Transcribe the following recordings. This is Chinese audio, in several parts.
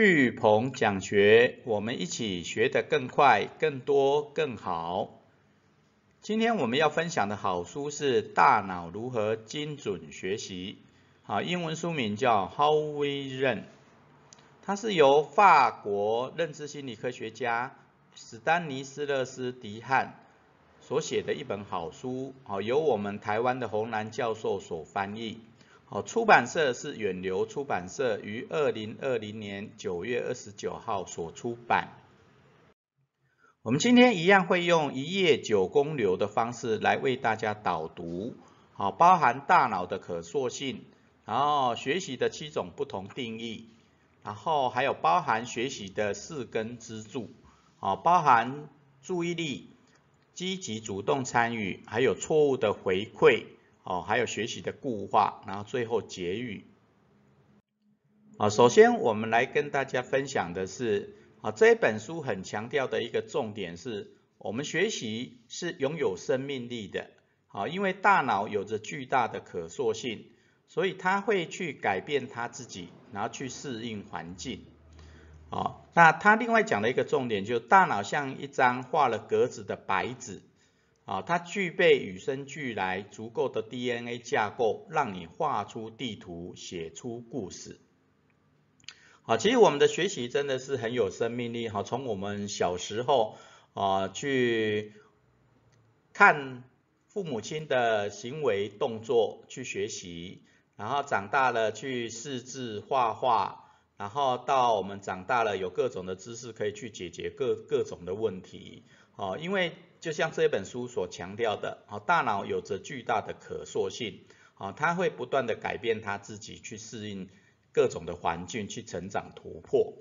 巨鹏讲学，我们一起学得更快、更多、更好。今天我们要分享的好书是《大脑如何精准学习》，好，英文书名叫《How We Learn》，它是由法国认知心理科学家史丹尼斯勒斯迪汉所写的一本好书，好，由我们台湾的洪兰教授所翻译。好，出版社是远流出版社，于二零二零年九月二十九号所出版。我们今天一样会用一页九公流的方式来为大家导读，好，包含大脑的可塑性，然后学习的七种不同定义，然后还有包含学习的四根支柱，好，包含注意力、积极主动参与，还有错误的回馈。哦，还有学习的固化，然后最后结语。啊，首先我们来跟大家分享的是，啊，这本书很强调的一个重点是，我们学习是拥有生命力的。啊，因为大脑有着巨大的可塑性，所以它会去改变它自己，然后去适应环境。啊，那他另外讲的一个重点，就大脑像一张画了格子的白纸。啊，它具备与生俱来足够的 DNA 架构，让你画出地图，写出故事。好，其实我们的学习真的是很有生命力。哈，从我们小时候啊去看父母亲的行为动作去学习，然后长大了去识字画画，然后到我们长大了有各种的知识可以去解决各各种的问题。哦，因为就像这本书所强调的，啊，大脑有着巨大的可塑性，啊，它会不断的改变它自己，去适应各种的环境，去成长突破，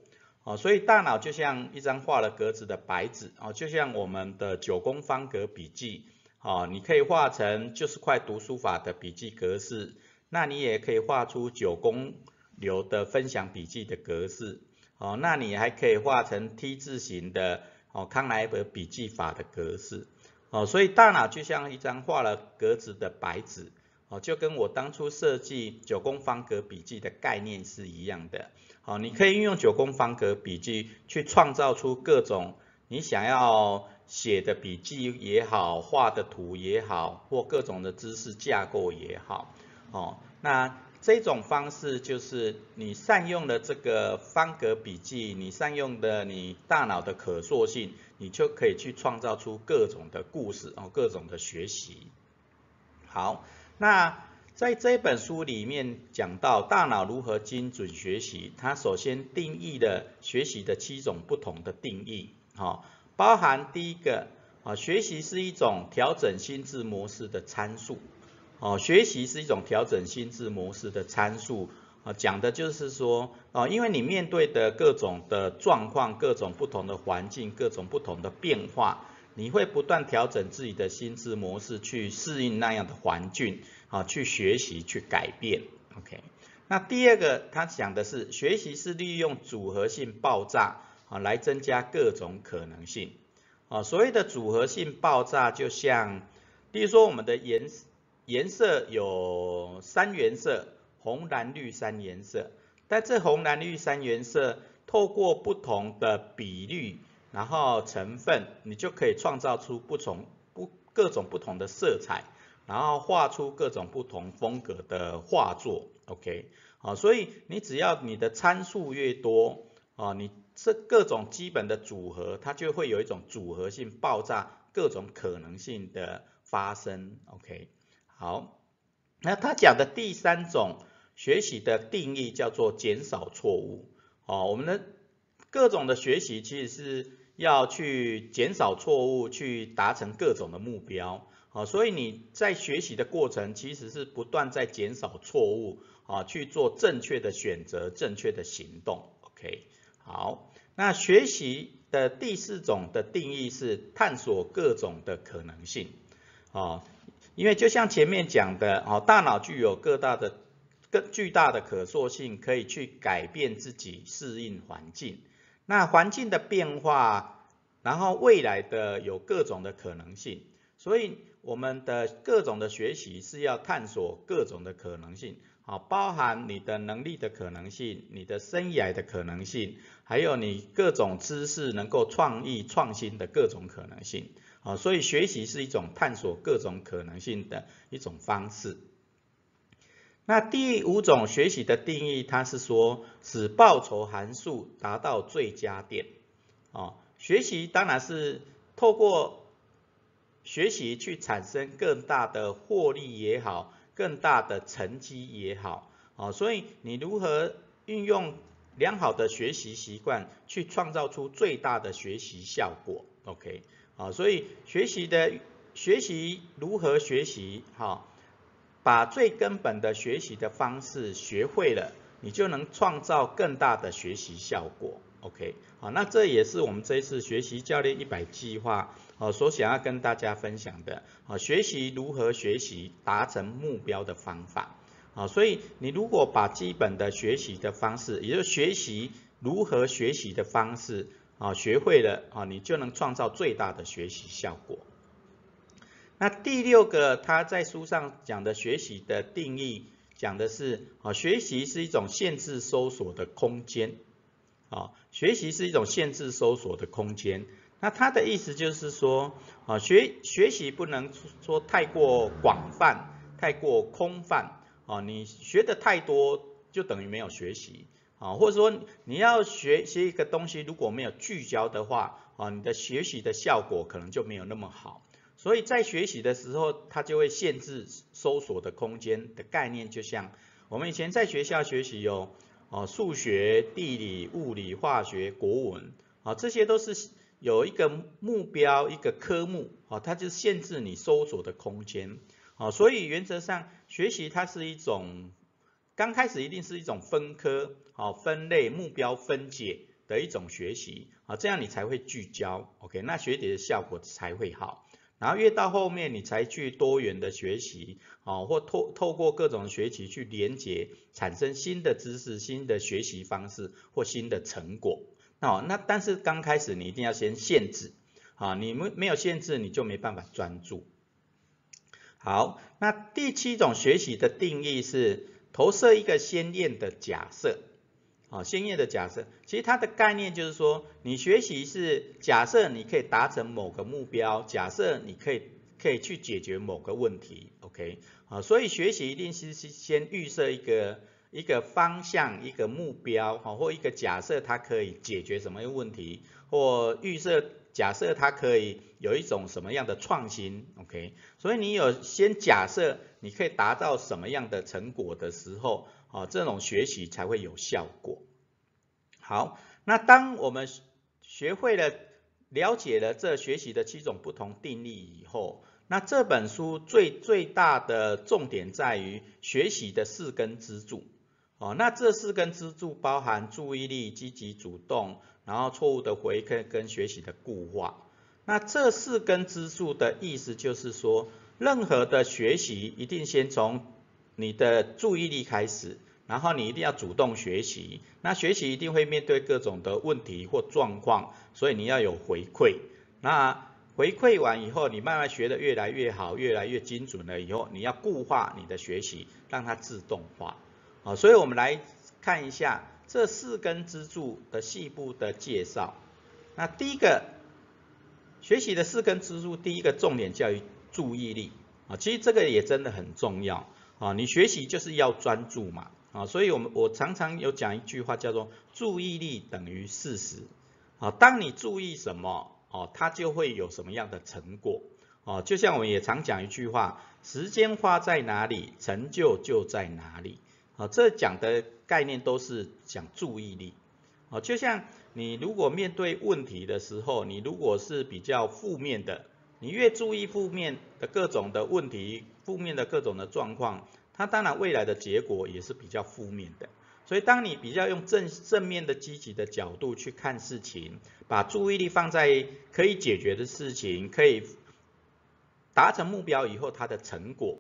啊，所以大脑就像一张画了格子的白纸，啊，就像我们的九宫方格笔记，啊，你可以画成就是块读书法的笔记格式，那你也可以画出九宫流的分享笔记的格式，哦，那你还可以画成 T 字形的。哦，康奈尔笔记法的格式，哦，所以大脑就像一张画了格子的白纸，哦，就跟我当初设计九宫方格笔记的概念是一样的。好，你可以运用九宫方格笔记去创造出各种你想要写的笔记也好，画的图也好，或各种的知识架构也好，哦，那。这种方式就是你善用了这个方格笔记，你善用的你大脑的可塑性，你就可以去创造出各种的故事哦，各种的学习。好，那在这本书里面讲到大脑如何精准学习，它首先定义了学习的七种不同的定义，好，包含第一个啊，学习是一种调整心智模式的参数。哦，学习是一种调整心智模式的参数啊，讲的就是说，哦，因为你面对的各种的状况、各种不同的环境、各种不同的变化，你会不断调整自己的心智模式去适应那样的环境，啊，去学习去改变。OK，那第二个他讲的是，学习是利用组合性爆炸啊来增加各种可能性。啊，所谓的组合性爆炸，就像，比如说我们的颜色。颜色有三原色，红、蓝、绿三颜色。但这红、蓝、绿三原色，透过不同的比率，然后成分，你就可以创造出不同不各种不同的色彩，然后画出各种不同风格的画作。OK，好，所以你只要你的参数越多，啊，你这各种基本的组合，它就会有一种组合性爆炸，各种可能性的发生。OK。好，那他讲的第三种学习的定义叫做减少错误。哦，我们的各种的学习其实是要去减少错误，去达成各种的目标。哦，所以你在学习的过程其实是不断在减少错误，啊，去做正确的选择、正确的行动。OK，好，那学习的第四种的定义是探索各种的可能性。哦。因为就像前面讲的，哦，大脑具有各大的、更巨大的可塑性，可以去改变自己，适应环境。那环境的变化，然后未来的有各种的可能性，所以我们的各种的学习是要探索各种的可能性。啊，包含你的能力的可能性，你的生涯的可能性，还有你各种知识能够创意创新的各种可能性。啊，所以学习是一种探索各种可能性的一种方式。那第五种学习的定义，它是说使报酬函数达到最佳点。啊，学习当然是透过学习去产生更大的获利也好，更大的成绩也好。啊，所以你如何运用良好的学习习惯，去创造出最大的学习效果？OK。啊，所以学习的学习如何学习？哈，把最根本的学习的方式学会了，你就能创造更大的学习效果。OK，好，那这也是我们这一次学习教练一百计划啊所想要跟大家分享的啊，学习如何学习达成目标的方法啊。所以你如果把基本的学习的方式，也就是学习如何学习的方式。啊，学会了啊，你就能创造最大的学习效果。那第六个，他在书上讲的学习的定义，讲的是啊，学习是一种限制搜索的空间。啊，学习是一种限制搜索的空间。那他的意思就是说，啊，学学习不能说太过广泛，太过空泛。啊，你学的太多，就等于没有学习。啊，或者说你要学习一个东西，如果没有聚焦的话，啊，你的学习的效果可能就没有那么好。所以在学习的时候，它就会限制搜索的空间的概念，就像我们以前在学校学习有，哦，数学、地理、物理、化学、国文，啊，这些都是有一个目标、一个科目，啊，它就限制你搜索的空间，啊，所以原则上学习它是一种。刚开始一定是一种分科、好分类、目标分解的一种学习，啊，这样你才会聚焦，OK，那学习的效果才会好。然后越到后面，你才去多元的学习，啊，或透透过各种学习去连接，产生新的知识、新的学习方式或新的成果。那那但是刚开始你一定要先限制，啊，你们没有限制，你就没办法专注。好，那第七种学习的定义是。投射一个鲜艳的假设，啊，鲜艳的假设，其实它的概念就是说，你学习是假设你可以达成某个目标，假设你可以可以去解决某个问题，OK，啊，所以学习一定是先预设一个一个方向，一个目标，哈，或一个假设它可以解决什么问题，或预设。假设它可以有一种什么样的创新，OK？所以你有先假设你可以达到什么样的成果的时候，啊，这种学习才会有效果。好，那当我们学会了、了解了这学习的七种不同定义以后，那这本书最最大的重点在于学习的四根支柱。哦，那这四根支柱包含注意力、积极主动。然后错误的回馈跟学习的固化，那这四根支柱的意思就是说，任何的学习一定先从你的注意力开始，然后你一定要主动学习。那学习一定会面对各种的问题或状况，所以你要有回馈。那回馈完以后，你慢慢学的越来越好，越来越精准了以后，你要固化你的学习，让它自动化。啊，所以我们来看一下。这四根支柱的细部的介绍。那第一个学习的四根支柱，第一个重点在于注意力啊，其实这个也真的很重要啊。你学习就是要专注嘛啊，所以我们我常常有讲一句话叫做注意力等于事实啊。当你注意什么哦，它就会有什么样的成果哦。就像我们也常讲一句话，时间花在哪里，成就就在哪里。啊，这讲的概念都是讲注意力。啊，就像你如果面对问题的时候，你如果是比较负面的，你越注意负面的各种的问题、负面的各种的状况，它当然未来的结果也是比较负面的。所以，当你比较用正正面的、积极的角度去看事情，把注意力放在可以解决的事情、可以达成目标以后它的成果。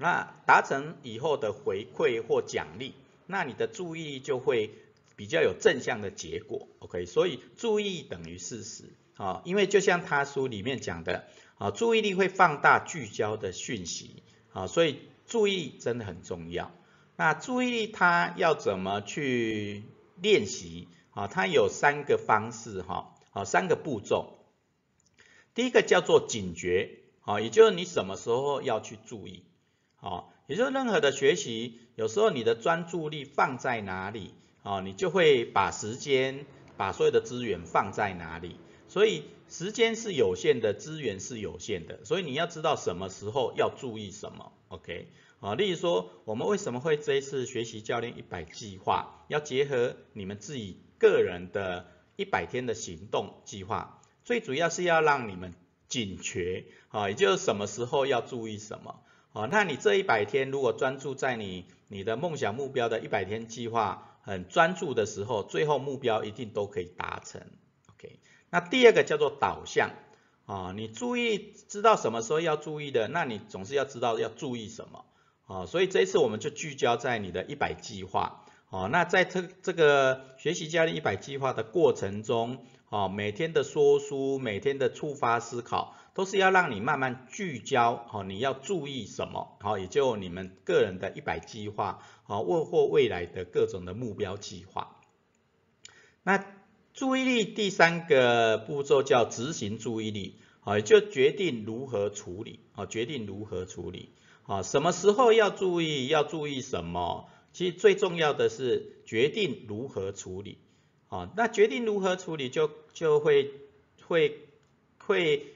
那达成以后的回馈或奖励，那你的注意力就会比较有正向的结果，OK？所以注意等于事实啊，因为就像他书里面讲的啊，注意力会放大聚焦的讯息啊，所以注意真的很重要。那注意力它要怎么去练习？啊，它有三个方式哈，啊，三个步骤。第一个叫做警觉，啊，也就是你什么时候要去注意，哦，也就是任何的学习，有时候你的专注力放在哪里，啊，你就会把时间、把所有的资源放在哪里。所以时间是有限的，资源是有限的，所以你要知道什么时候要注意什么，OK？啊，例如说，我们为什么会这一次学习教练一百计划，要结合你们自己个人的一百天的行动计划，最主要是要让你们警觉，啊，也就是什么时候要注意什么，哦，那你这一百天如果专注在你你的梦想目标的一百天计划，很专注的时候，最后目标一定都可以达成，OK？那第二个叫做导向，啊，你注意知道什么时候要注意的，那你总是要知道要注意什么。哦，所以这一次我们就聚焦在你的一百计划。哦，那在这这个学习教练一百计划的过程中，哦，每天的说书，每天的触发思考，都是要让你慢慢聚焦。哦，你要注意什么？好，也就你们个人的一百计划，好，或或未来的各种的目标计划。那注意力第三个步骤叫执行注意力，好，也就决定如何处理，好，决定如何处理。啊，什么时候要注意？要注意什么？其实最重要的是决定如何处理。啊，那决定如何处理，就就会会会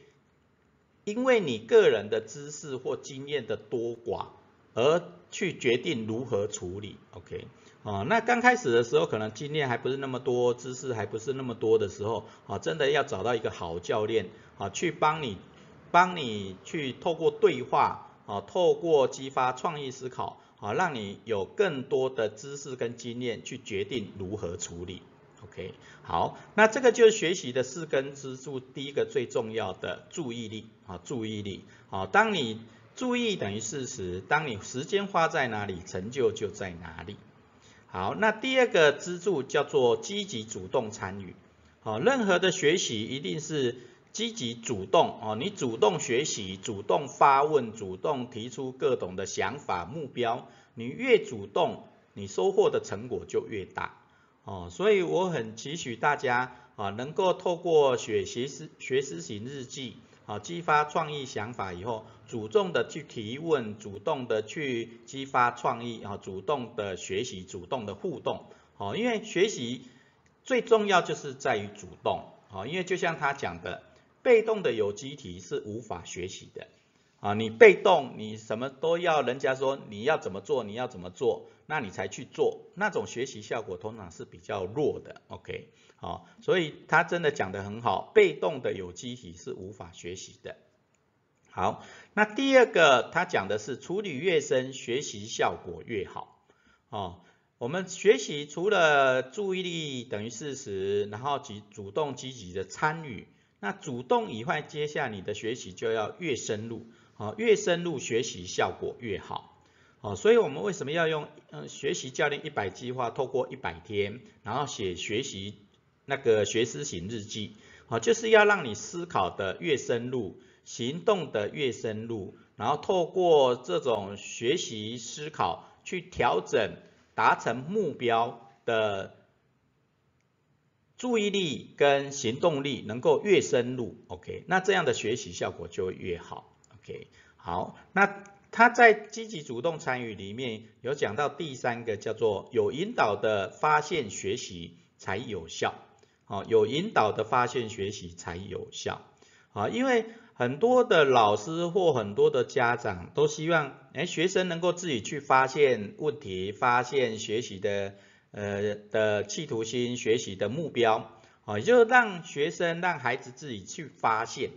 因为你个人的知识或经验的多寡而去决定如何处理。OK，啊，那刚开始的时候可能经验还不是那么多，知识还不是那么多的时候，啊，真的要找到一个好教练，啊，去帮你帮你去透过对话。啊，透过激发创意思考，啊，让你有更多的知识跟经验去决定如何处理。OK，好，那这个就是学习的四根支柱，第一个最重要的注意力，啊，注意力，啊，当你注意等于事实，当你时间花在哪里，成就就在哪里。好，那第二个支柱叫做积极主动参与，好，任何的学习一定是。积极主动哦，你主动学习，主动发问，主动提出各种的想法目标，你越主动，你收获的成果就越大哦。所以我很期许大家啊，能够透过学习思学思型日记啊，激发创意想法以后，主动的去提问，主动的去激发创意啊，主动的学习，主动的互动哦。因为学习最重要就是在于主动哦，因为就像他讲的。被动的有机体是无法学习的啊！你被动，你什么都要人家说你要怎么做，你要怎么做，那你才去做，那种学习效果通常是比较弱的。OK，好，所以他真的讲得很好，被动的有机体是无法学习的。好，那第二个他讲的是处理越深，学习效果越好。哦，我们学习除了注意力等于事实，然后及主动积极的参与。那主动以外，接下你的学习就要越深入，啊，越深入学习效果越好，啊，所以我们为什么要用嗯学习教练一百计划，透过一百天，然后写学习那个学思型日记，啊，就是要让你思考的越深入，行动的越深入，然后透过这种学习思考去调整达成目标的。注意力跟行动力能够越深入，OK，那这样的学习效果就会越好。，OK，好，那他在积极主动参与里面有讲到第三个叫做有引导的发现学习才有效，好，有引导的发现学习才有效，啊，因为很多的老师或很多的家长都希望，哎，学生能够自己去发现问题，发现学习的。呃的企图心、学习的目标，啊，也就让学生、让孩子自己去发现。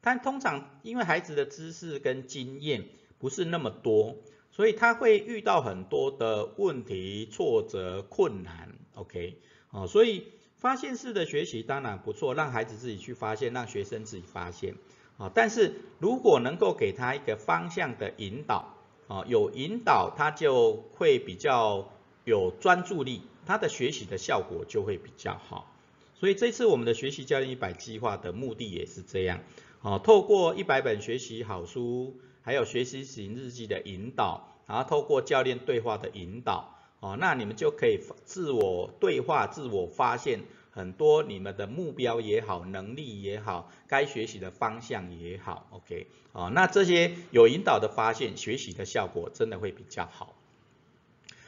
但通常因为孩子的知识跟经验不是那么多，所以他会遇到很多的问题、挫折、困难。OK，哦，所以发现式的学习当然不错，让孩子自己去发现，让学生自己发现。啊，但是如果能够给他一个方向的引导，啊，有引导他就会比较。有专注力，他的学习的效果就会比较好。所以这次我们的学习教练一百计划的目的也是这样，啊，透过一百本学习好书，还有学习型日记的引导，然后透过教练对话的引导，哦，那你们就可以自我对话、自我发现很多你们的目标也好、能力也好、该学习的方向也好，OK，哦，那这些有引导的发现，学习的效果真的会比较好。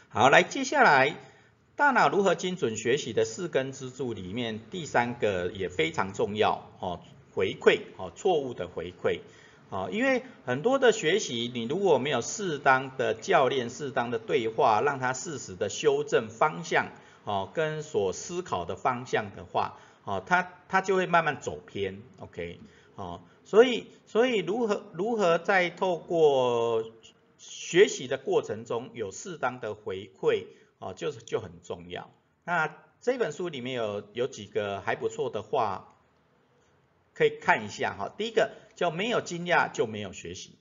好，来接下来，大脑如何精准学习的四根支柱里面，第三个也非常重要哦，回馈哦，错误的回馈哦，因为很多的学习，你如果没有适当的教练、适当的对话，让他适时的修正方向哦，跟所思考的方向的话，哦，他他就会慢慢走偏，OK，哦，所以所以如何如何在透过学习的过程中有适当的回馈，哦，就是就很重要。那这本书里面有有几个还不错的话，可以看一下哈。第一个叫没有惊讶就没有学习，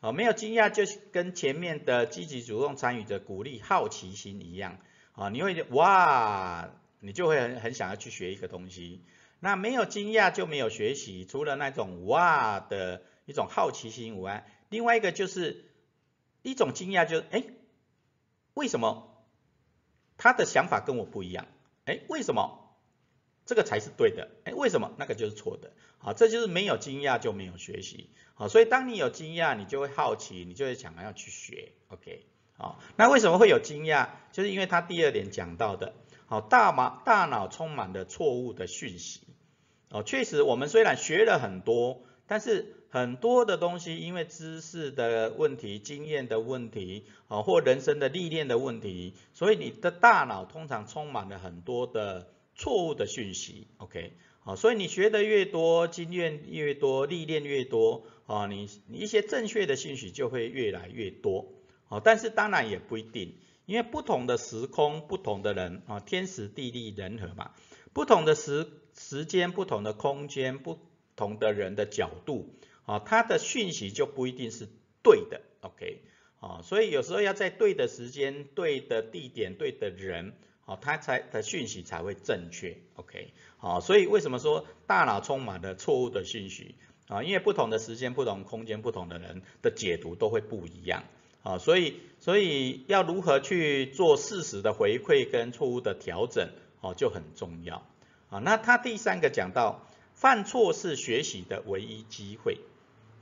哦，没有惊讶就是跟前面的积极主动参与的鼓励好奇心一样，啊，你会哇，你就会很很想要去学一个东西。那没有惊讶就没有学习，除了那种哇的一种好奇心以外，另外一个就是。一种惊讶就是，哎，为什么他的想法跟我不一样？哎，为什么这个才是对的？哎，为什么那个就是错的？好，这就是没有惊讶就没有学习。好，所以当你有惊讶，你就会好奇，你就会想要去学。OK，好，那为什么会有惊讶？就是因为他第二点讲到的，好，大脑大脑充满了错误的讯息。哦，确实，我们虽然学了很多，但是。很多的东西，因为知识的问题、经验的问题，啊，或人生的历练的问题，所以你的大脑通常充满了很多的错误的讯息。OK，好，所以你学的越多，经验越多，历练越多，啊，你你一些正确的讯息就会越来越多。好，但是当然也不一定，因为不同的时空、不同的人，啊，天时地利人和嘛，不同的时时间、不同的空间、不同的人的角度。啊，他的讯息就不一定是对的，OK，啊，所以有时候要在对的时间、对的地点、对的人，好，它才的讯息才会正确，OK，好，所以为什么说大脑充满了错误的讯息啊？因为不同的时间、不同空间、不同的人的解读都会不一样，啊，所以所以要如何去做事实的回馈跟错误的调整，哦，就很重要，啊，那他第三个讲到，犯错是学习的唯一机会。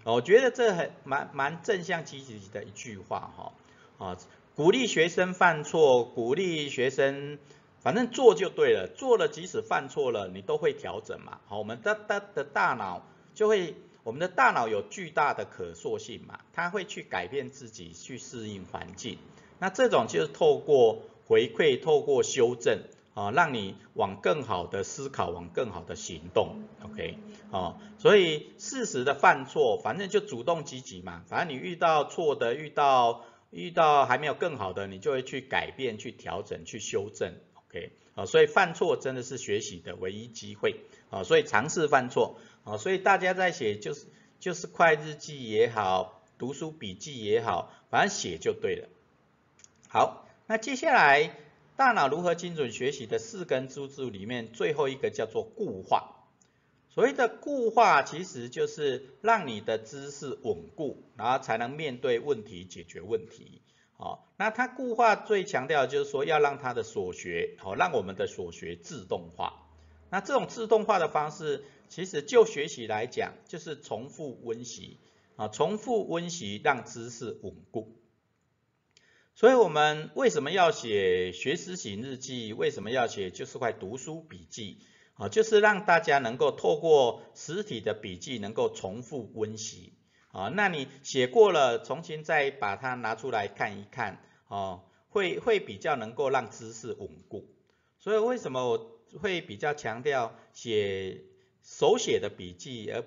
我觉得这很蛮蛮正向积极的一句话哈，啊，鼓励学生犯错，鼓励学生，反正做就对了，做了即使犯错了，你都会调整嘛。好，我们的的的大脑就会，我们的大脑有巨大的可塑性嘛，它会去改变自己，去适应环境。那这种就是透过回馈，透过修正。啊，让你往更好的思考，往更好的行动，OK，哦，所以适时的犯错，反正就主动积极嘛，反正你遇到错的，遇到遇到还没有更好的，你就会去改变、去调整、去修正，OK，啊，所以犯错真的是学习的唯一机会，啊，所以尝试犯错，啊，所以大家在写就是就是快日记也好，读书笔记也好，反正写就对了。好，那接下来。大脑如何精准学习的四根支柱里面，最后一个叫做固化。所谓的固化，其实就是让你的知识稳固，然后才能面对问题、解决问题。好，那它固化最强调的就是说，要让它的所学，好，让我们的所学自动化。那这种自动化的方式，其实就学习来讲，就是重复温习，啊，重复温习让知识稳固。所以我们为什么要写学思型日记？为什么要写就是块读书笔记？啊，就是让大家能够透过实体的笔记，能够重复温习。啊，那你写过了，重新再把它拿出来看一看，哦，会会比较能够让知识稳固。所以为什么我会比较强调写手写的笔记，而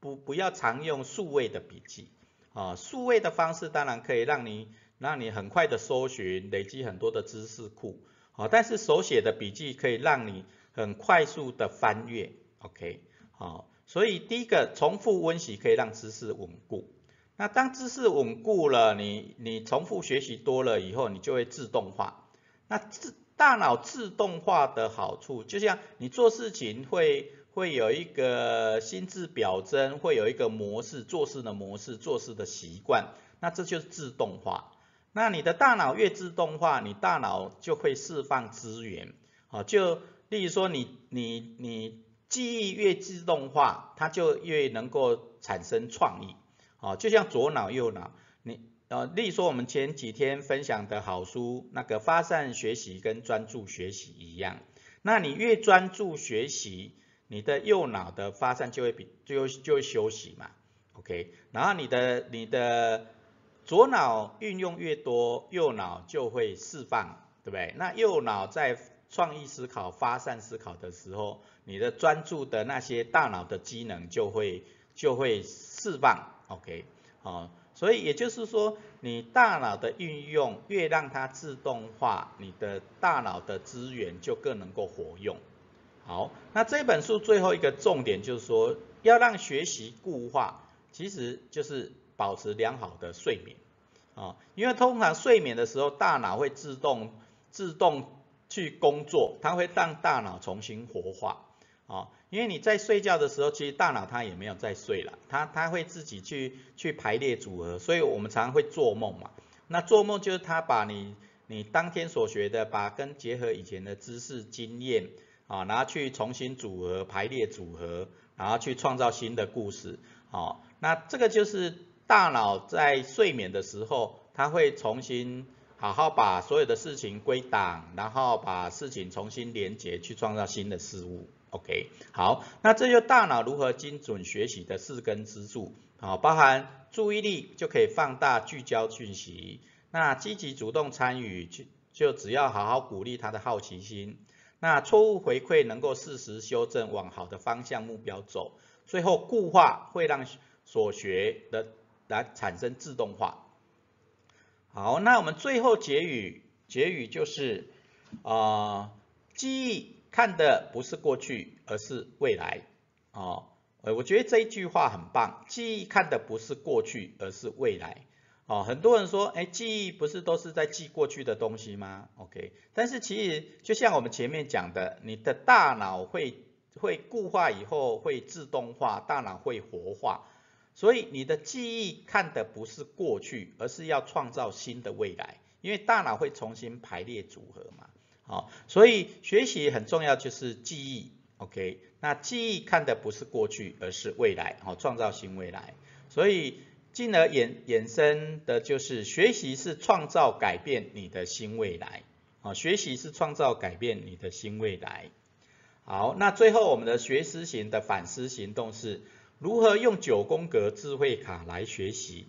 不不要常用数位的笔记？啊，数位的方式当然可以让你。让你很快的搜寻，累积很多的知识库，啊，但是手写的笔记可以让你很快速的翻阅，OK，好，所以第一个重复温习可以让知识稳固。那当知识稳固了，你你重复学习多了以后，你就会自动化。那自大脑自动化的好处，就像你做事情会会有一个心智表征，会有一个模式，做事的模式，做事的习惯，那这就是自动化。那你的大脑越自动化，你大脑就会释放资源，好，就例如说你你你记忆越自动化，它就越能够产生创意，哦，就像左脑右脑，你呃，例如说我们前几天分享的好书，那个发散学习跟专注学习一样，那你越专注学习，你的右脑的发散就会比就就会休息嘛，OK，然后你的你的左脑运用越多，右脑就会释放，对不对？那右脑在创意思考、发散思考的时候，你的专注的那些大脑的机能就会就会释放，OK，好，所以也就是说，你大脑的运用越让它自动化，你的大脑的资源就更能够活用。好，那这本书最后一个重点就是说，要让学习固化，其实就是。保持良好的睡眠啊，因为通常睡眠的时候，大脑会自动自动去工作，它会让大脑重新活化啊。因为你在睡觉的时候，其实大脑它也没有在睡了，它它会自己去去排列组合，所以我们常常会做梦嘛。那做梦就是它把你你当天所学的，把跟结合以前的知识经验啊，然后去重新组合排列组合，然后去创造新的故事啊。那这个就是。大脑在睡眠的时候，它会重新好好把所有的事情归档，然后把事情重新连接，去创造新的事物。OK，好，那这就大脑如何精准学习的四根支柱，好，包含注意力就可以放大聚焦讯息，那积极主动参与就就只要好好鼓励他的好奇心，那错误回馈能够适时修正，往好的方向目标走，最后固化会让所学的。来产生自动化。好，那我们最后结语，结语就是啊，记忆看的不是过去，而是未来。哦，呃，我觉得这一句话很棒，记忆看的不是过去，而是未来。哦，很多人说，哎，记忆不是都是在记过去的东西吗？OK，但是其实就像我们前面讲的，你的大脑会会固化以后会自动化，大脑会活化。所以你的记忆看的不是过去，而是要创造新的未来，因为大脑会重新排列组合嘛。好，所以学习很重要，就是记忆。OK，那记忆看的不是过去，而是未来，好，创造新未来。所以进而衍衍生的就是学习是创造改变你的新未来。好，学习是创造改变你的新未来。好，那最后我们的学思型的反思行动是。如何用九宫格智慧卡来学习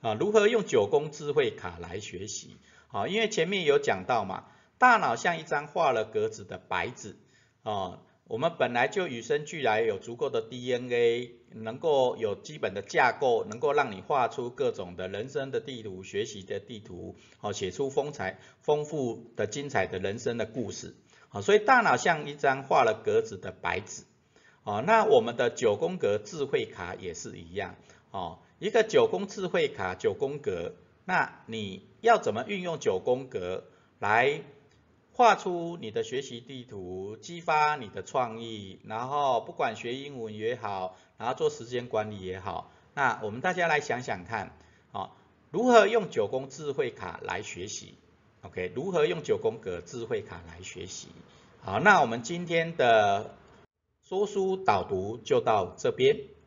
啊？如何用九宫智慧卡来学习？啊，因为前面有讲到嘛，大脑像一张画了格子的白纸啊，我们本来就与生俱来有足够的 DNA，能够有基本的架构，能够让你画出各种的人生的地图、学习的地图，好，写出丰彩丰富的精彩的人生的故事，好，所以大脑像一张画了格子的白纸。哦，那我们的九宫格智慧卡也是一样，哦，一个九宫智慧卡九宫格，那你要怎么运用九宫格来画出你的学习地图，激发你的创意，然后不管学英文也好，然后做时间管理也好，那我们大家来想想看，哦，如何用九宫智慧卡来学习？OK，如何用九宫格智慧卡来学习？好，那我们今天的。说书导读就到这边。